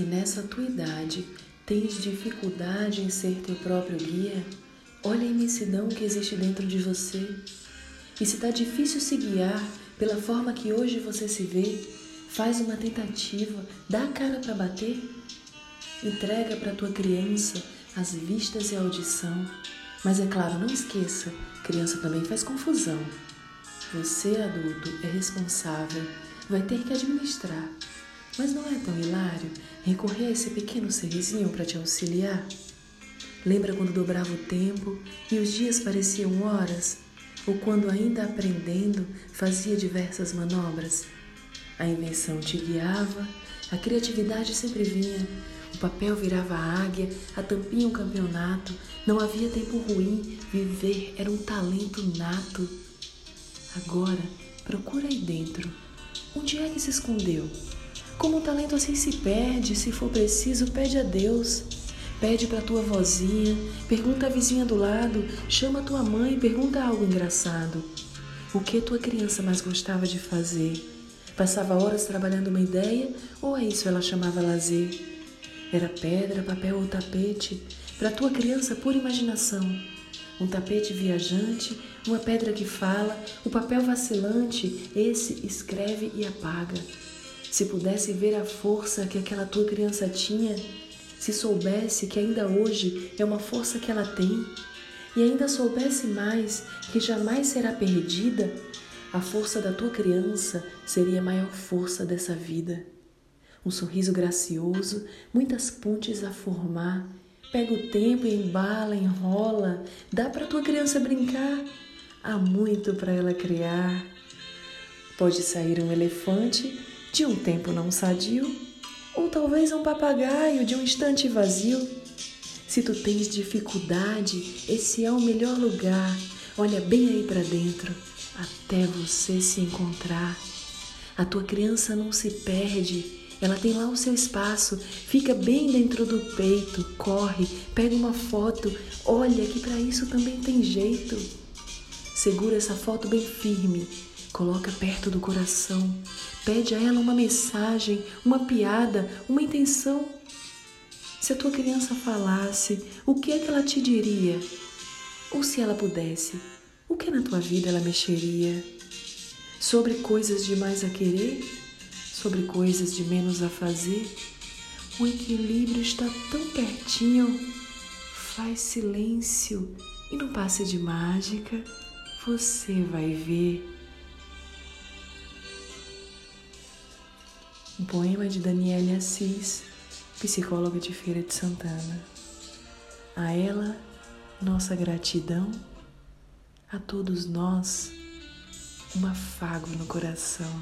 Se nessa tua idade tens dificuldade em ser teu próprio guia, olha a imensidão que existe dentro de você. E se está difícil se guiar pela forma que hoje você se vê, faz uma tentativa, dá a cara para bater. Entrega para tua criança as vistas e a audição. Mas é claro, não esqueça, criança também faz confusão. Você, adulto, é responsável, vai ter que administrar. Mas não é tão hilário recorrer a esse pequeno serviço para te auxiliar? Lembra quando dobrava o tempo e os dias pareciam horas? Ou quando, ainda aprendendo, fazia diversas manobras? A invenção te guiava, a criatividade sempre vinha, o papel virava águia, a tampinha um campeonato, não havia tempo ruim, viver era um talento nato. Agora, procura aí dentro. Onde é que se escondeu? Como um talento assim se perde, se for preciso, pede a Deus. Pede para tua vozinha, pergunta à vizinha do lado, chama tua mãe, pergunta algo engraçado. O que tua criança mais gostava de fazer? Passava horas trabalhando uma ideia ou a isso ela chamava lazer? Era pedra, papel ou tapete? Para tua criança, pura imaginação. Um tapete viajante, uma pedra que fala, o papel vacilante, esse escreve e apaga. Se pudesse ver a força que aquela tua criança tinha, se soubesse que ainda hoje é uma força que ela tem, e ainda soubesse mais que jamais será perdida, a força da tua criança seria a maior força dessa vida. Um sorriso gracioso, muitas pontes a formar. Pega o tempo embala, enrola. Dá para tua criança brincar. Há muito para ela criar. Pode sair um elefante de um tempo não sadio, ou talvez um papagaio de um instante vazio. Se tu tens dificuldade, esse é o melhor lugar. Olha bem aí para dentro, até você se encontrar. A tua criança não se perde, ela tem lá o seu espaço, fica bem dentro do peito, corre, pega uma foto, olha que para isso também tem jeito. Segura essa foto bem firme, Coloca perto do coração, pede a ela uma mensagem, uma piada, uma intenção. Se a tua criança falasse, o que é que ela te diria? Ou se ela pudesse, o que na tua vida ela mexeria? Sobre coisas de mais a querer? Sobre coisas de menos a fazer? O equilíbrio está tão pertinho. Faz silêncio e no passe de mágica você vai ver. Um poema de Daniele Assis, psicóloga de Feira de Santana. A ela, nossa gratidão, a todos nós, um afago no coração.